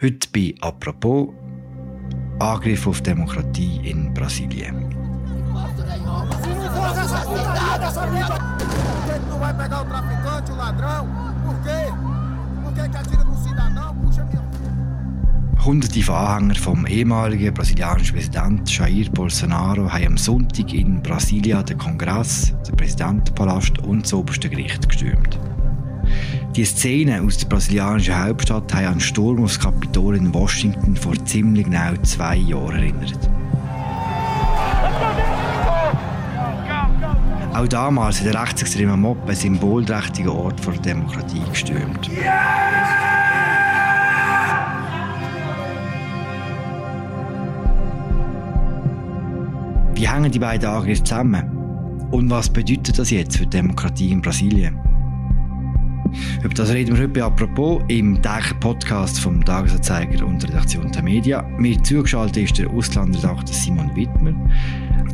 Heute bei «Apropos» Angriff auf Demokratie in Brasilien. Hunderte von Anhängern vom ehemaligen brasilianischen Präsidenten Jair Bolsonaro haben am Sonntag in Brasilia den Kongress, den Präsidentenpalast und das oberste Gericht gestürmt. Die Szene aus der brasilianischen Hauptstadt haben an den Sturm aufs Kapitol in Washington vor ziemlich genau zwei Jahren erinnert. Auch damals hat der rechtsextreme Mob einen symbolträchtigen Ort vor der Demokratie gestürmt. Wie hängen die beiden Angriffe zusammen? Und was bedeutet das jetzt für die Demokratie in Brasilien? Über das reden wir heute bei «Apropos» im Tech-Podcast vom Tagesanzeiger und Redaktion der Media. Mir zugeschaltet ist der Auslandredakteur Simon Wittmer.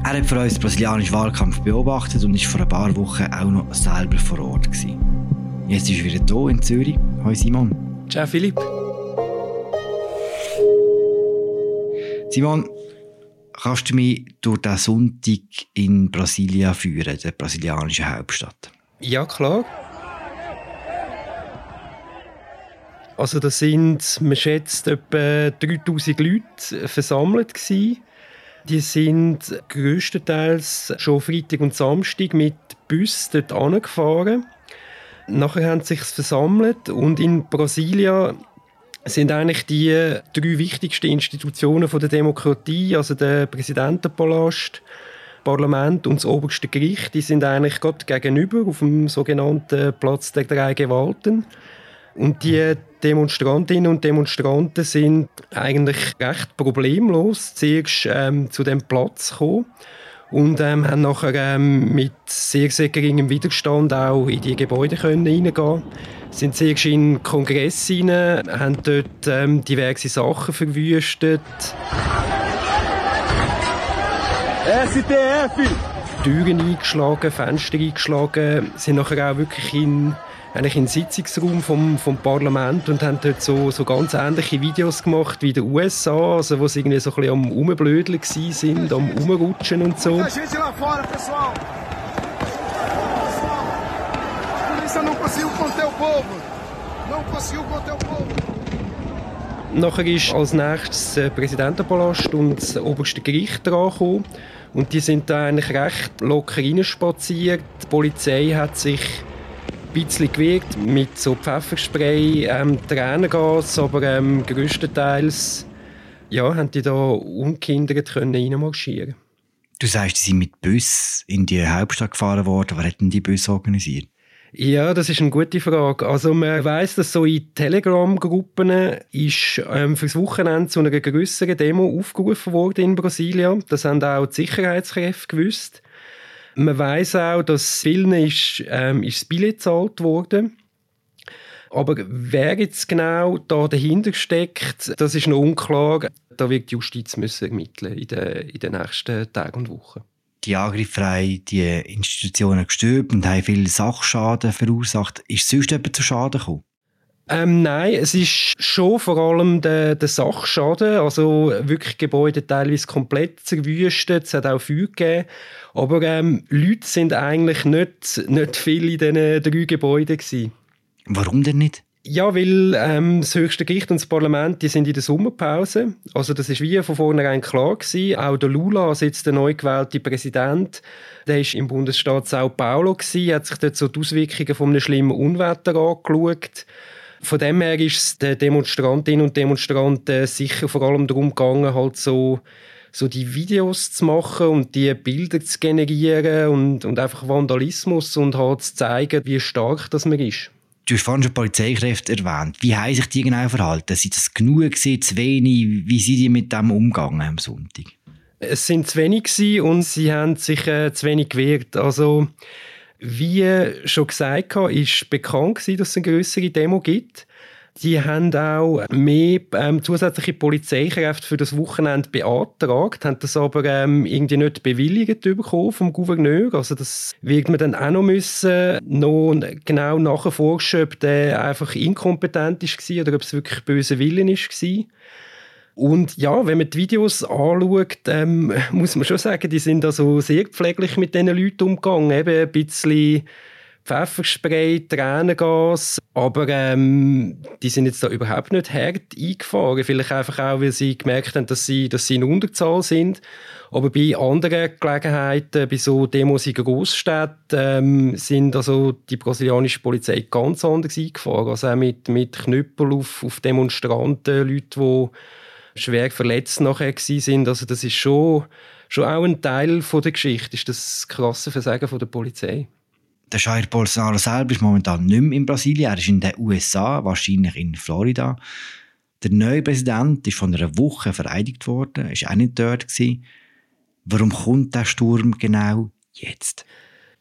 Er hat für uns den brasilianischen Wahlkampf beobachtet und ist vor ein paar Wochen auch noch selber vor Ort gewesen. Jetzt ist er wieder hier in Zürich. Hallo Simon. Ciao Philipp. Simon, kannst du mich durch den Sonntag in Brasilia führen, der brasilianischen Hauptstadt? Ja, klar. Also da sind, man schätzt, etwa 3000 Leute versammelt gewesen. Die sind größtenteils schon Freitag und Samstag mit Bus dort angefahren. Nachher haben sie sich versammelt und in Brasilia sind eigentlich die drei wichtigsten Institutionen der Demokratie, also der Präsidentenpalast, Parlament und das oberste Gericht, die sind eigentlich gerade gegenüber auf dem sogenannten Platz der drei Gewalten. Und die Demonstrantinnen und Demonstranten sind eigentlich recht problemlos zuerst ähm, zu dem Platz gekommen und ähm, haben nachher ähm, mit sehr, sehr geringem Widerstand auch in die Gebäude können reingehen sind zuerst in den Kongress rein, haben dort ähm, diverse Sachen verwüstet. STF! Türen eingeschlagen, Fenster eingeschlagen, sind nachher auch wirklich in eigentlich in den Sitzungsraum vom, vom Parlament und haben dort so, so ganz ähnliche Videos gemacht wie in den USA, also wo sie irgendwie so ein bisschen am Umblödeln sind, am Umrutschen und so. Nachher ist als nächstes der Präsidentenpalast und das oberste Gericht dran Und die sind da eigentlich recht locker reinspaziert. Die Polizei hat sich bisschen gewirkt mit so Pfefferspray, ähm, Tränengas, aber ähm, größtenteils ja, haben die da ungehindert können reinmarschieren Du sagst, sie sind mit Bus in die Hauptstadt gefahren worden. Wer hat denn die Bus organisiert? Ja, das ist eine gute Frage. Also man weiß, dass so in Telegram-Gruppen ist ähm, fürs Wochenende zu einer größeren Demo aufgerufen worden in Brasilien. Das haben auch die Sicherheitskräfte gewusst. Man weiß auch, dass vielen ist, ähm, ist das Billett gezahlt worden. Aber wer jetzt genau da dahinter steckt, das ist noch unklar. Da wird die Justiz müssen ermitteln in den, in den nächsten Tagen und Wochen. Die Angriffe haben die Institutionen gestört und haben viel Sachschaden verursacht. Ist sonst jemand zu Schaden gekommen? Ähm, nein, es ist schon vor allem der, der Sachschaden, also wirklich Gebäude teilweise komplett zerwüstet, es hat auch Feuer gegeben, aber ähm, Leute sind eigentlich nicht, nicht viel in diesen drei Gebäuden gewesen. Warum denn nicht? Ja, weil ähm, das höchste Gericht und das Parlament die sind in der Sommerpause. Also das ist wie von vornherein klar gewesen. Auch der Lula, also jetzt der neu gewählte Präsident, der ist im Bundesstaat Sao Paulo gewesen, hat sich dort so die Auswirkungen von einem schlimmen Unwetter angeschaut von dem her ist es den Demonstrantinnen und Demonstranten sicher vor allem darum gegangen, halt so, so die Videos zu machen und die Bilder zu generieren und, und einfach Vandalismus und halt zu zeigen, wie stark das man ist. Du hast vorhin schon Polizeikräfte erwähnt. Wie haben sich die genau verhalten? Sind das genug gewesen, zu wenig? Wie sind die mit dem umgegangen am Sonntag? Es sind zu wenig und sie haben sich äh, zu wenig gewehrt. Also wie schon gesagt habe, ist bekannt gewesen, dass es eine größere Demo gibt. Die haben auch mehr ähm, zusätzliche Polizeikräfte für das Wochenende beantragt, haben das aber ähm, irgendwie nicht bewilligt bekommen vom Gouverneur. Also das wird man dann auch noch müssen, noch genau nachforschen, ob der einfach inkompetent war oder ob es wirklich böse Willen war. Und ja, wenn man die Videos anschaut, ähm, muss man schon sagen, die sind also sehr pfleglich mit diesen Leuten umgegangen. Eben ein bisschen Pfefferspray, Tränengas, aber ähm, die sind jetzt da überhaupt nicht hart eingefahren. Vielleicht einfach auch, weil sie gemerkt haben, dass sie, dass sie in Unterzahl sind. Aber bei anderen Gelegenheiten, bei so Demos in Großstädten, ähm, sind also die brasilianische Polizei ganz anders eingefahren. Also auch mit, mit Knüppel auf, auf Demonstranten, Leute, die schwer verletzt nachher sind. Also das ist schon, schon auch ein Teil von der Geschichte, ist das krasse Versagen von der Polizei. Der Jair Bolsonaro selber ist momentan nicht mehr in Brasilien, er ist in den USA, wahrscheinlich in Florida. Der neue Präsident ist von einer Woche vereidigt worden, ist auch nicht dort gewesen. Warum kommt der Sturm genau jetzt?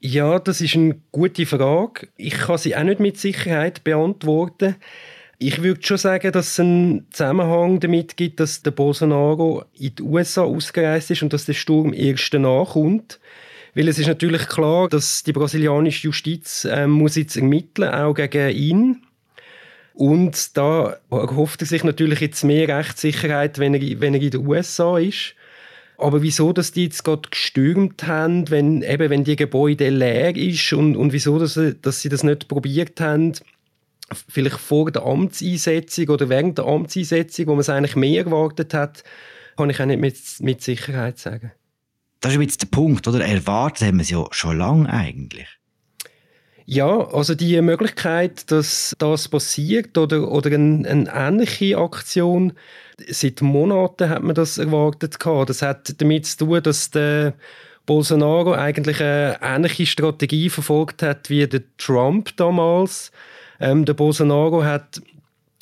Ja, das ist eine gute Frage. Ich kann sie auch nicht mit Sicherheit beantworten. Ich würde schon sagen, dass es einen Zusammenhang damit gibt, dass der Bolsonaro in die USA ausgereist ist und dass der Sturm erst danach kommt. Weil es ist natürlich klar, dass die brasilianische Justiz äh, muss jetzt ermitteln, auch gegen ihn. Und da erhofft er sich natürlich jetzt mehr Rechtssicherheit, wenn er, wenn er in den USA ist. Aber wieso, dass die jetzt gerade gestürmt haben, wenn, eben, wenn die Gebäude leer ist und, und wieso, dass, dass sie das nicht probiert haben, vielleicht vor der Amtseinsetzung oder während der Amtseinsetzung, wo man es eigentlich mehr erwartet hat, kann ich auch nicht mit, mit Sicherheit sagen. Das ist jetzt der Punkt, oder? Erwartet haben wir es ja schon lange eigentlich. Ja, also die Möglichkeit, dass das passiert oder, oder eine, eine ähnliche Aktion, seit Monaten hat man das erwartet. Das hat damit zu tun, dass der Bolsonaro eigentlich eine ähnliche Strategie verfolgt hat wie der Trump damals. Ähm, der Bolsonaro hat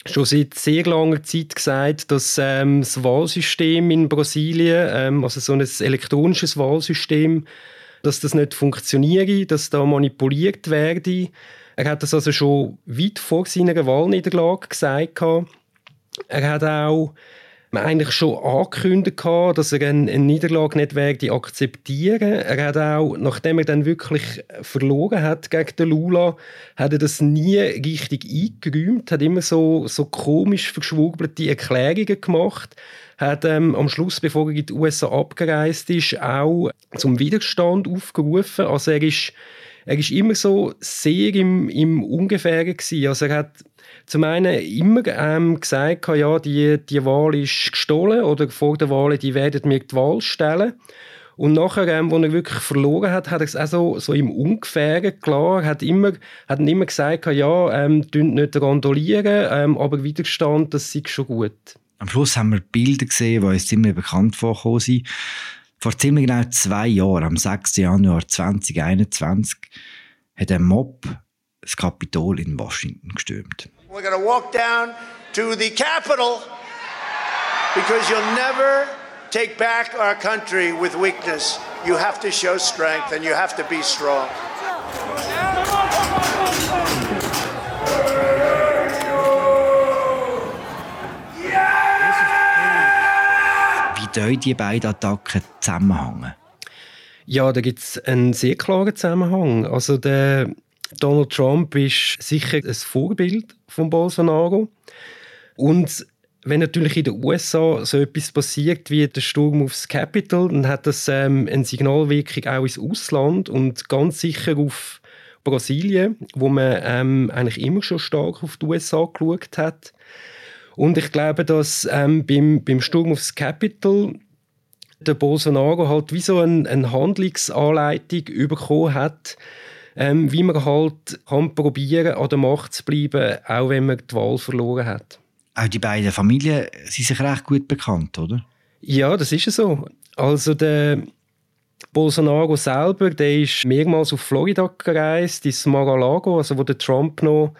schon seit sehr langer Zeit gesagt, dass ähm, das Wahlsystem in Brasilien, ähm, also so ein elektronisches Wahlsystem, dass das nicht funktioniere, dass da manipuliert werde. Er hat das also schon weit vor seiner Wahlniederlage gesagt. Er hat auch eigentlich schon angekündigt, dass er eine, Niederlage nicht werde akzeptieren. Er hat auch, nachdem er dann wirklich verloren hat gegen den Lula, hat er das nie richtig eingeräumt, hat immer so, so komisch verschwurbelte Erklärungen gemacht, hat ähm, am Schluss, bevor er in die USA abgereist ist, auch zum Widerstand aufgerufen. Also er ist, er ist immer so sehr im, im Ungefähren gewesen. Also er hat zum einen immer ähm, gesagt, ja, die, die Wahl ist gestohlen oder vor der Wahl, die werden mir die Wahl stellen. Und nachher, ähm, als er wirklich verloren hat, hat er es auch so, so im Ungefähren klar, hat immer, hat immer gesagt, ja, ähm, nicht randolieren, ähm, aber Widerstand, das sei schon gut. Am Schluss haben wir Bilder gesehen, die uns ziemlich bekannt vorgekommen sind. Vor ziemlich genau zwei Jahren, am 6. Januar 2021, hat ein Mob das Kapitol in Washington gestürmt. We're to walk down to the Capitol because you'll never take back our country with weakness. You have to show strength and you have to be strong. Wie deuten die beiden Attacken zusammenhängen? Ja, da gibt es einen sehr klaren Zusammenhang. Also der Donald Trump ist sicher ein Vorbild von Bolsonaro. Und wenn natürlich in den USA so etwas passiert wie der Sturm aufs Capitol, dann hat das ähm, eine Signalwirkung auch ins Ausland und ganz sicher auf Brasilien, wo man ähm, eigentlich immer schon stark auf die USA geschaut hat. Und ich glaube, dass ähm, beim, beim Sturm aufs Capitol der Bolsonaro halt wie so eine, eine Handlungsanleitung bekommen hat, ähm, wie man halt kann probieren an der Macht zu bleiben, auch wenn man die Wahl verloren hat. Auch die beiden Familien sind sich recht gut bekannt, oder? Ja, das ist so. Also der Bolsonaro selber, der ist mehrmals auf Florida gereist, ins Mar-a-Lago, also wo der Trump noch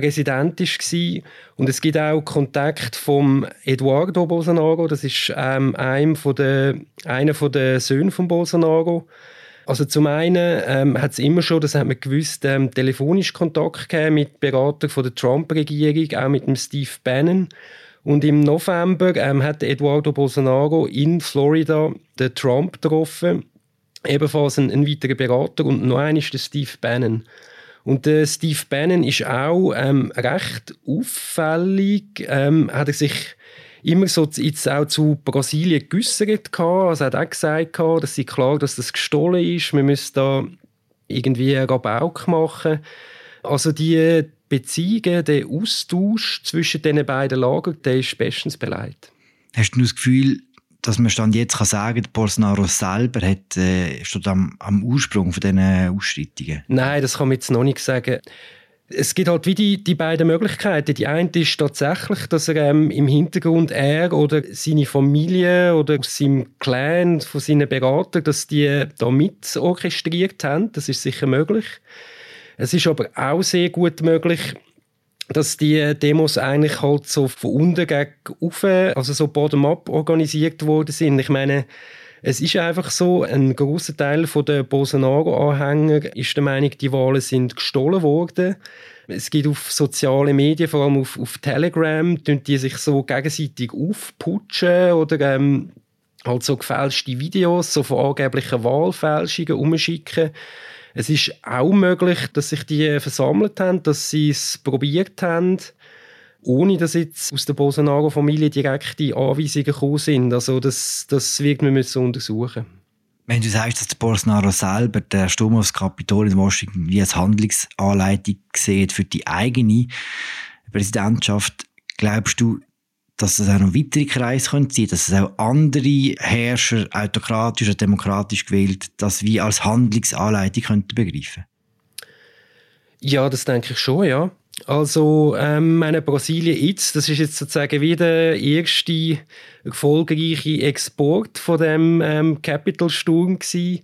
Präsident war. Und es gibt auch Kontakt vom Eduardo Bolsonaro, das ist ähm, einem von der, einer von der Söhne von Bolsonaro Also zum einen ähm, hat es immer schon, das hat man gewusst, ähm, telefonisch Kontakt gegeben mit Beratern von der Trump-Regierung, auch mit dem Steve Bannon. Und im November ähm, hat Eduardo Bolsonaro in Florida den Trump getroffen, ebenfalls ein, ein weiterer Berater und noch einer ist der Steve Bannon. Und der Steve Bannon ist auch ähm, recht auffällig, ähm, hat er sich immer so jetzt auch zu Brasilien geäussert. Also hat auch gesagt, dass sie klar, dass das gestohlen ist. Wir müssen da irgendwie einen Rabauk machen. Also die Beziehungen, der Austausch zwischen diesen beiden Lagern, der ist bestens beleidigt. Hast du das Gefühl, dass man Stand jetzt kann sagen kann, Bolsonaro selber hat, äh, steht am, am Ursprung von diesen Ausschreitungen? Nein, das kann man jetzt noch nicht sagen es gibt halt wie die, die beiden Möglichkeiten. Die eine ist tatsächlich, dass er ähm, im Hintergrund er oder seine Familie oder seinem Clan, von seinen Beratern, dass die da mit orchestriert haben. Das ist sicher möglich. Es ist aber auch sehr gut möglich, dass die Demos eigentlich halt so von unten gegen oben, also so bottom-up organisiert worden sind. Ich meine, es ist einfach so, ein großer Teil der Bolsonaro-Anhänger ist der Meinung, die Wahlen sind gestohlen worden. Es gibt auf sozialen Medien, vor allem auf, auf Telegram, die sich so gegenseitig aufputschen oder ähm, halt so gefälschte Videos so von angeblichen Wahlfälschungen umschicken. Es ist auch möglich, dass sich die versammelt haben, dass sie es probiert haben ohne dass jetzt aus der Bolsonaro-Familie direkte Anweisungen gekommen sind. Also das, das wird man müssen untersuchen wenn du sagst, dass Bolsonaro selber der Sturm aufs Kapitol in Washington wie als Handlungsanleitung sieht für die eigene Präsidentschaft, glaubst du, dass es auch noch weitere Kreise sein können, dass es auch andere Herrscher, autokratisch oder demokratisch gewählt, das wie als Handlungsanleitung könnten begreifen? Ja, das denke ich schon, ja. Also, ähm, meine Brasilien jetzt, das ist jetzt sozusagen wieder der erste erfolgreiche Export von dem ähm, Capital Sturm gewesen.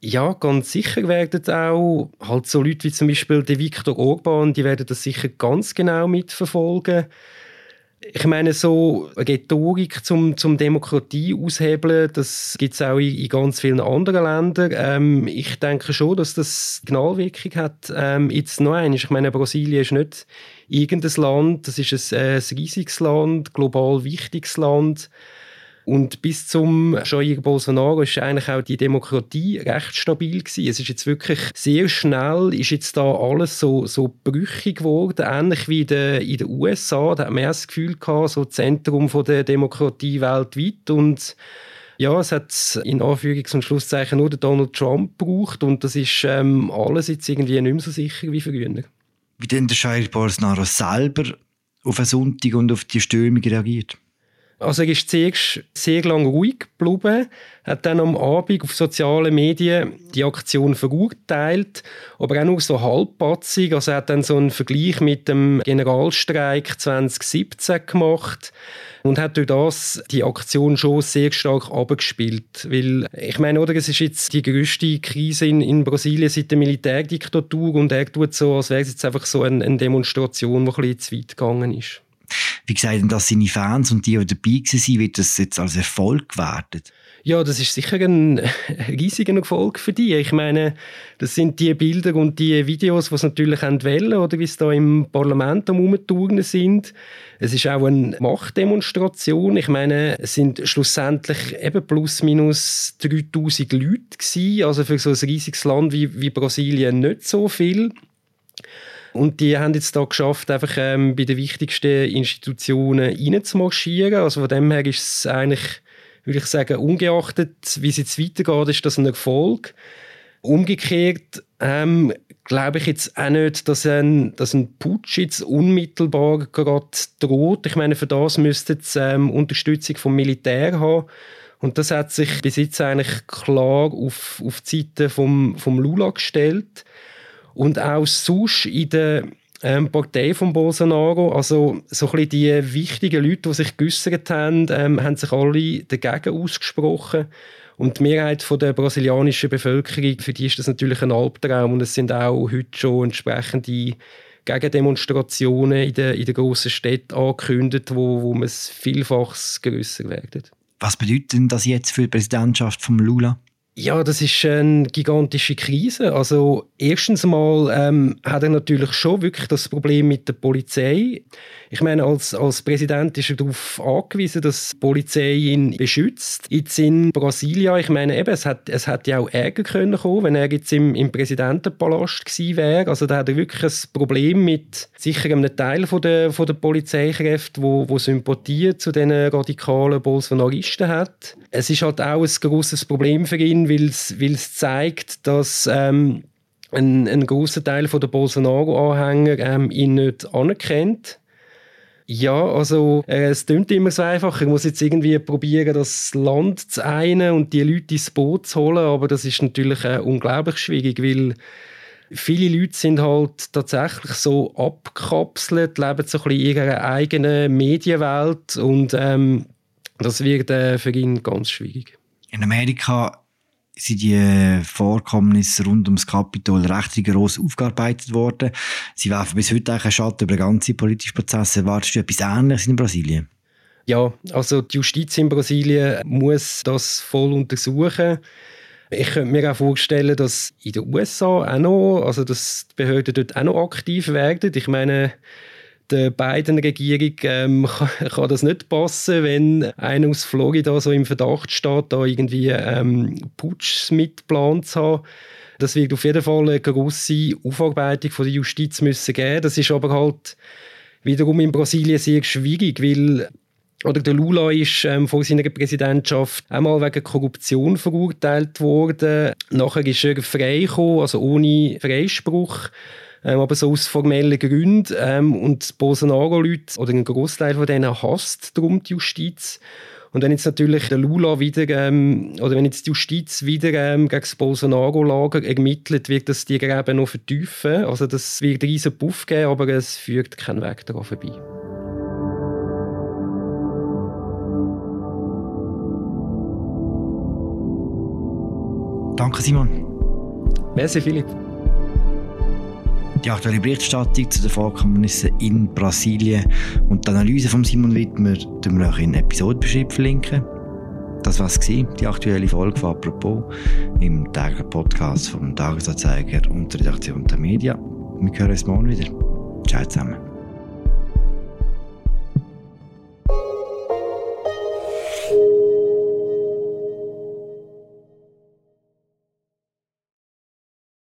Ja, ganz sicher werden auch halt so Leute wie zum Beispiel der Viktor Orban, die werden das sicher ganz genau mitverfolgen ich meine, so Rhetorik zum, zum Demokratie aushebeln, das gibt es auch in, in, ganz vielen anderen Ländern. Ähm, ich denke schon, dass das Knallwirkung hat. Ähm, jetzt noch einmal, ich meine, Brasilien ist nicht irgendein Land, das ist ein, äh, ein riesiges Land, global wichtiges Land. Und bis zum Jair Bolsonaro ist eigentlich auch die Demokratie recht stabil gewesen. Es ist jetzt wirklich sehr schnell, ist jetzt da alles so, so brüchig geworden, ähnlich wie in den, in den USA. Da hat man das Gefühl gehabt, so Zentrum von der Demokratie weltweit und ja, es hat in Anführungs- und Schlusszeichen nur Donald Trump gebraucht und das ist ähm, alles jetzt irgendwie nicht mehr so sicher wie früher. Wie denn der Jair Bolsonaro selber auf einen Sonntag und auf die Stürmung reagiert? Also er ist zuerst sehr lange ruhig geblieben, hat dann am Abend auf sozialen Medien die Aktion verurteilt, aber auch nur so halbpatzig. Also er hat dann so einen Vergleich mit dem Generalstreik 2017 gemacht und hat durch das die Aktion schon sehr stark abgespielt. Weil, ich meine, oder, es ist jetzt die größte Krise in, in Brasilien seit der Militärdiktatur und er tut so, als wäre es jetzt einfach so eine, eine Demonstration, die ein bisschen zu weit gegangen ist. Wie gesagt, dass seine Fans und die, die dabei waren, wird das jetzt als Erfolg gewertet? Ja, das ist sicher ein riesiger Erfolg für die. Ich meine, das sind die Bilder und die Videos, die sie natürlich wollen, oder wie es da im Parlament am sind. Es ist auch eine Machtdemonstration. Ich meine, es sind schlussendlich eben plus minus 3000 Leute gewesen. Also für so ein riesiges Land wie, wie Brasilien nicht so viel. Und die haben jetzt da geschafft, einfach ähm, bei den wichtigsten Institutionen reinzumarschieren. Also von dem her ist es eigentlich, würde ich sagen, ungeachtet, wie es jetzt weitergeht, ist das ein Erfolg. Umgekehrt ähm, glaube ich jetzt auch nicht, dass ein, dass ein Putsch jetzt unmittelbar gerade droht. Ich meine, für das müsste es ähm, Unterstützung vom Militär haben. Und das hat sich bis jetzt eigentlich klar auf, auf die Seite vom, vom Lula gestellt. Und auch sonst in der ähm, Partei von Bolsonaro, also so ein bisschen die wichtigen Leute, die sich geäussert haben, ähm, haben sich alle dagegen ausgesprochen. Und die Mehrheit von der brasilianischen Bevölkerung, für die ist das natürlich ein Albtraum. Und es sind auch heute schon entsprechende Gegendemonstrationen in den, in den grossen Städten angekündigt, wo, wo man es vielfach grösser werden. Was bedeutet denn das jetzt für die Präsidentschaft von Lula? Ja, das ist eine gigantische Krise. Also erstens mal ähm, hat er natürlich schon wirklich das Problem mit der Polizei. Ich meine, als, als Präsident ist er darauf angewiesen, dass die Polizei ihn beschützt. Jetzt in Brasilien, ich meine eben, es hat, es hat ja auch Ärger können kommen, wenn er jetzt im, im Präsidentenpalast gewesen wäre. Also da hat er wirklich ein Problem mit sicher einem Teil von der, von der Polizeikräfte, wo, wo Sympathie zu den radikalen Bolsonaristen hat. Es ist halt auch ein großes Problem für ihn, weil es zeigt, dass ähm, ein, ein großer Teil der Bolsonaro-Anhänger ähm, ihn nicht anerkennt. Ja, also äh, es klingt immer so einfach. Ich muss jetzt irgendwie probieren, das Land zu einen und die Leute ins Boot zu holen, aber das ist natürlich äh, unglaublich schwierig, weil viele Leute sind halt tatsächlich so abgekapselt, leben so ein bisschen in ihrer eigenen Medienwelt und ähm, das wird äh, für ihn ganz schwierig. In Amerika sind die Vorkommnisse rund ums Kapitol recht rigoros aufgearbeitet worden. Sie werfen bis heute einen Schatten über den ganzen politischen Prozess. Erwartest du etwas Ähnliches in Brasilien? Ja, also die Justiz in Brasilien muss das voll untersuchen. Ich könnte mir auch vorstellen, dass in den USA auch noch, also dass die Behörden dort auch noch aktiv werden. Ich meine, der beiden Regierung ähm, kann, kann, das nicht passen, wenn einer aus Florida so im Verdacht steht, da irgendwie ähm, Putsch mitgeplant zu haben. Das wird auf jeden Fall eine grosse Aufarbeitung von der Justiz müssen geben. Das ist aber halt wiederum in Brasilien sehr schwierig, weil oder der Lula ist ähm, vor seiner Präsidentschaft einmal wegen Korruption verurteilt worden. Nachher ist er freigekommen, also ohne Freispruch ähm, aber so aus formellen Gründen. Ähm, und Bolsonaro-Leute, oder ein Großteil von denen hasst darum die Justiz. Und wenn jetzt natürlich der Lula wieder, ähm, oder wenn jetzt die Justiz wieder ähm, gegen das Bolsonaro-Lager ermittelt, wird das die Gräben noch vertiefen. Also das wird einen riesen Puff geben, aber es führt keinen Weg daran vorbei. Danke, Simon. Merci, Philipp. Die aktuelle Berichterstattung zu den Vorkommnissen in Brasilien und die Analyse von Simon Wittmer tun wir auch in Episodenbeschreibung verlinken. Das war die aktuelle Folge von «Apropos» im täglichen Podcast vom Tagesanzeiger und der Redaktion der Medien. Wir hören uns morgen wieder. Ciao zusammen.